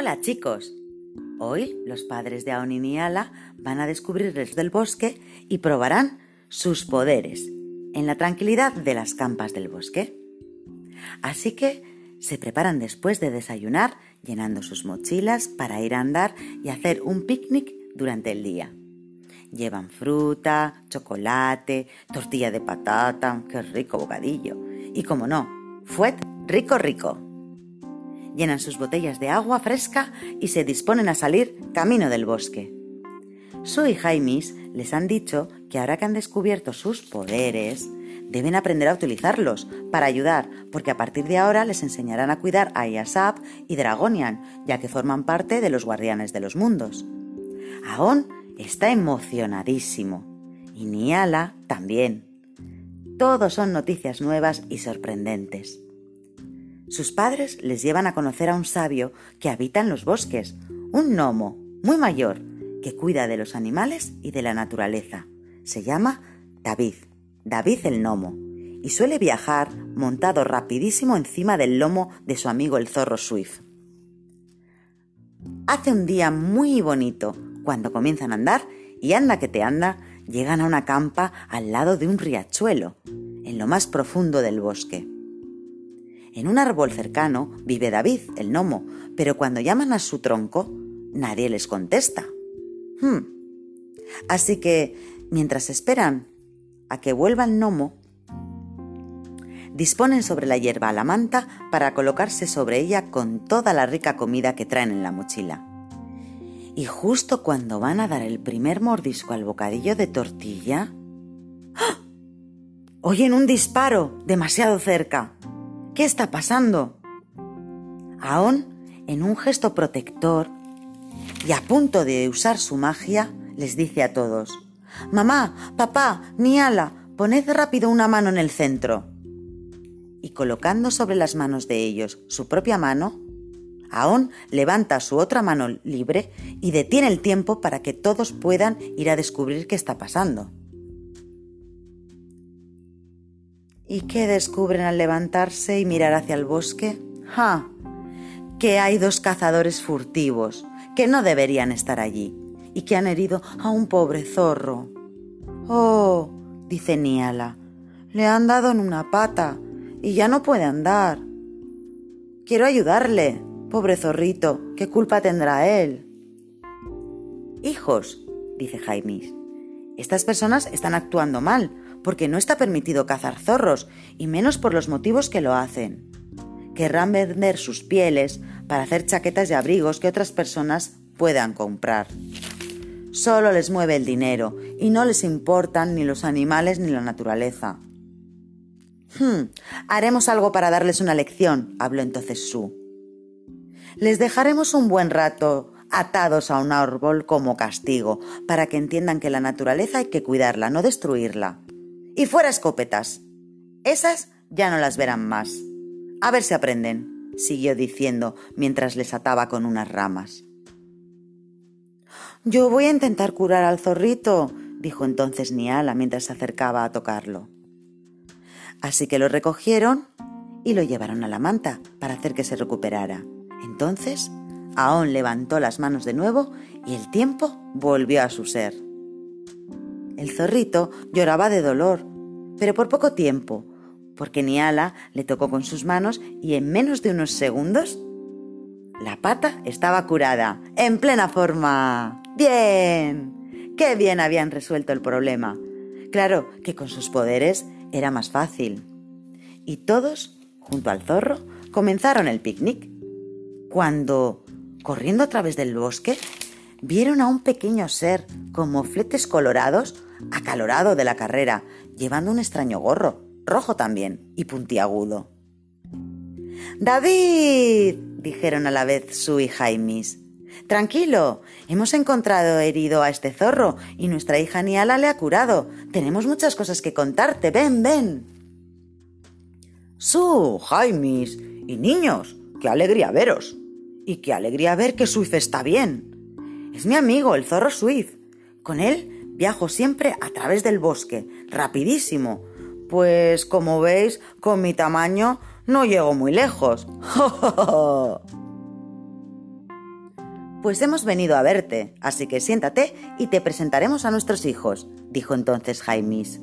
Hola chicos. Hoy los padres de Aon y Niala van a descubrirles del bosque y probarán sus poderes en la tranquilidad de las campas del bosque. Así que se preparan después de desayunar llenando sus mochilas para ir a andar y hacer un picnic durante el día. Llevan fruta, chocolate, tortilla de patata, qué rico bocadillo. Y como no, fuet rico rico. Llenan sus botellas de agua fresca y se disponen a salir camino del bosque. Sue y Jaimis les han dicho que ahora que han descubierto sus poderes, deben aprender a utilizarlos para ayudar, porque a partir de ahora les enseñarán a cuidar a Yasap y Dragonian, ya que forman parte de los guardianes de los mundos. Aon está emocionadísimo y Niala también. Todos son noticias nuevas y sorprendentes. Sus padres les llevan a conocer a un sabio que habita en los bosques, un gnomo muy mayor que cuida de los animales y de la naturaleza. Se llama David, David el gnomo, y suele viajar montado rapidísimo encima del lomo de su amigo el zorro Swift. Hace un día muy bonito cuando comienzan a andar y anda que te anda, llegan a una campa al lado de un riachuelo, en lo más profundo del bosque. En un árbol cercano vive David, el gnomo, pero cuando llaman a su tronco, nadie les contesta. Hmm. Así que, mientras esperan a que vuelva el gnomo, disponen sobre la hierba la manta para colocarse sobre ella con toda la rica comida que traen en la mochila. Y justo cuando van a dar el primer mordisco al bocadillo de tortilla, ¡ah! oyen un disparo demasiado cerca. ¿Qué está pasando? Aún, en un gesto protector y a punto de usar su magia, les dice a todos, Mamá, papá, Niala, poned rápido una mano en el centro. Y colocando sobre las manos de ellos su propia mano, Aón levanta su otra mano libre y detiene el tiempo para que todos puedan ir a descubrir qué está pasando. ¿Y qué descubren al levantarse y mirar hacia el bosque? ¡Ja! Que hay dos cazadores furtivos que no deberían estar allí y que han herido a un pobre zorro. Oh, dice Niala, le han dado en una pata y ya no puede andar. Quiero ayudarle, pobre zorrito, ¿qué culpa tendrá él? Hijos, dice Jaimis, estas personas están actuando mal, porque no está permitido cazar zorros, y menos por los motivos que lo hacen. Querrán vender sus pieles para hacer chaquetas y abrigos que otras personas puedan comprar. Solo les mueve el dinero y no les importan ni los animales ni la naturaleza. Hmm, haremos algo para darles una lección, habló entonces Su. Les dejaremos un buen rato atados a un árbol como castigo, para que entiendan que la naturaleza hay que cuidarla, no destruirla. Y fuera escopetas. Esas ya no las verán más. A ver si aprenden, siguió diciendo mientras les ataba con unas ramas. Yo voy a intentar curar al zorrito, dijo entonces Niala mientras se acercaba a tocarlo. Así que lo recogieron y lo llevaron a la manta para hacer que se recuperara. Entonces, Aón levantó las manos de nuevo y el tiempo volvió a su ser. El zorrito lloraba de dolor, pero por poco tiempo, porque Niala le tocó con sus manos y en menos de unos segundos la pata estaba curada, en plena forma. Bien. Qué bien habían resuelto el problema. Claro que con sus poderes era más fácil. Y todos, junto al zorro, comenzaron el picnic. Cuando, corriendo a través del bosque, vieron a un pequeño ser con mofletes colorados, acalorado de la carrera, llevando un extraño gorro, rojo también y puntiagudo. David, dijeron a la vez Sue y Jaimis. Tranquilo, hemos encontrado herido a este zorro y nuestra hija Niala le ha curado. Tenemos muchas cosas que contarte. Ven, ven. Su, Jaimis y niños, qué alegría veros. Y qué alegría ver que Swift está bien. Es mi amigo, el zorro Swift. Con él viajo siempre a través del bosque, rapidísimo. Pues, como veis, con mi tamaño no llego muy lejos. Pues hemos venido a verte, así que siéntate y te presentaremos a nuestros hijos, dijo entonces Jaimis.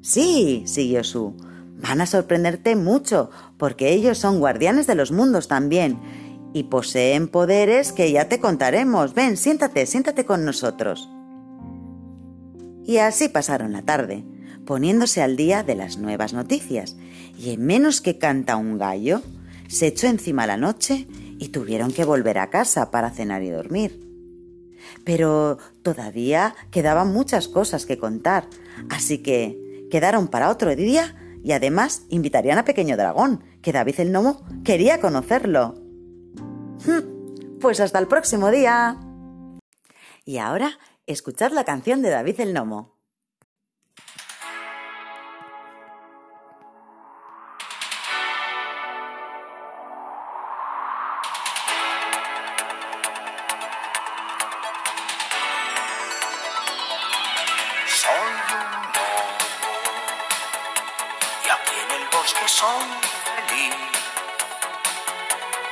Sí, siguió Su, van a sorprenderte mucho, porque ellos son guardianes de los mundos también, y poseen poderes que ya te contaremos. Ven, siéntate, siéntate con nosotros. Y así pasaron la tarde, poniéndose al día de las nuevas noticias, y en menos que canta un gallo, se echó encima la noche y tuvieron que volver a casa para cenar y dormir. Pero todavía quedaban muchas cosas que contar, así que quedaron para otro día y además invitarían a Pequeño Dragón, que David el Nomo quería conocerlo. Hmm, pues hasta el próximo día. Y ahora, escuchad la canción de David el Nomo.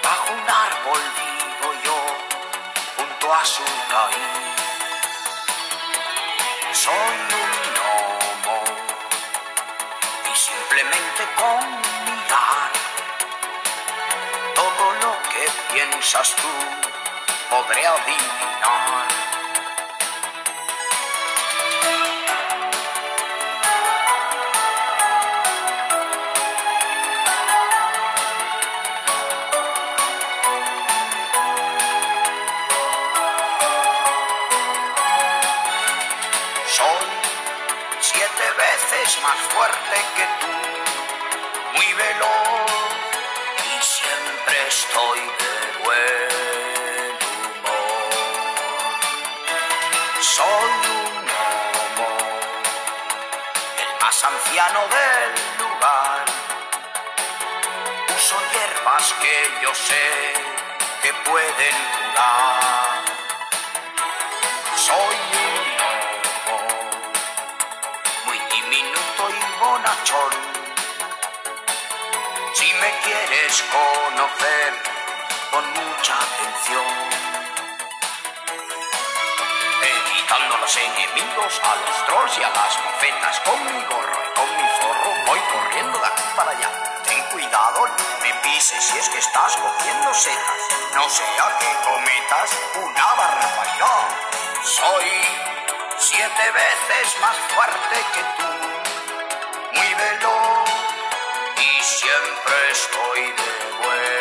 Bajo un árbol vivo yo, junto a su raíz. Soy un gnomo y simplemente con mirar todo lo que piensas tú podré adivinar. Fuerte que tú, muy veloz y siempre estoy de buen humor. Soy un homo, el más anciano del lugar. Uso hierbas que yo sé que pueden curar. Soy un conocer con mucha atención, evitando a los enemigos, a los trolls y a las mofetas, con mi gorro y con mi zorro voy corriendo de aquí para allá. Ten cuidado, no me pises si es que estás cogiendo setas, no sea que cometas una barbaridad. Soy siete veces más fuerte que tú muy veloz siempre estoy de vuelta.